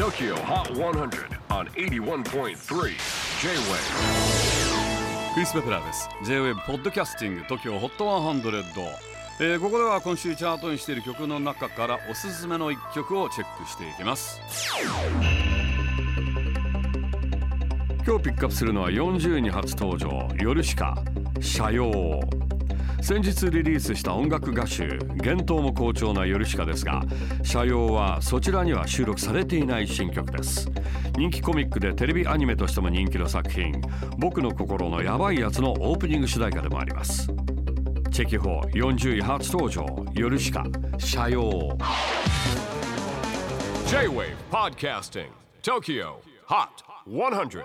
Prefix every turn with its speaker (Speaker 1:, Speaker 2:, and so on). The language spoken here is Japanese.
Speaker 1: TOKYO HOT 100 on 81.3 J-WAVE
Speaker 2: クリス・ベプラーです。J-WAVE ポッドキャスティング TOKYO HOT 100、えーここでは今週チャートにしている曲の中からおすすめの一曲をチェックしていきます。今日ピックアップするのは40位に初登場。夜しか社用。先日リリースした音楽歌集幻冬も好調な夜しかですが社用はそちらには収録されていない新曲です。人気コミックでテレビアニメとしても人気の作品僕の心のヤバいやつのオープニング主題歌でもあります。チェキホー40位初登場夜しか社用。
Speaker 1: J-WAVE PODCASTING TOKYO HOT 100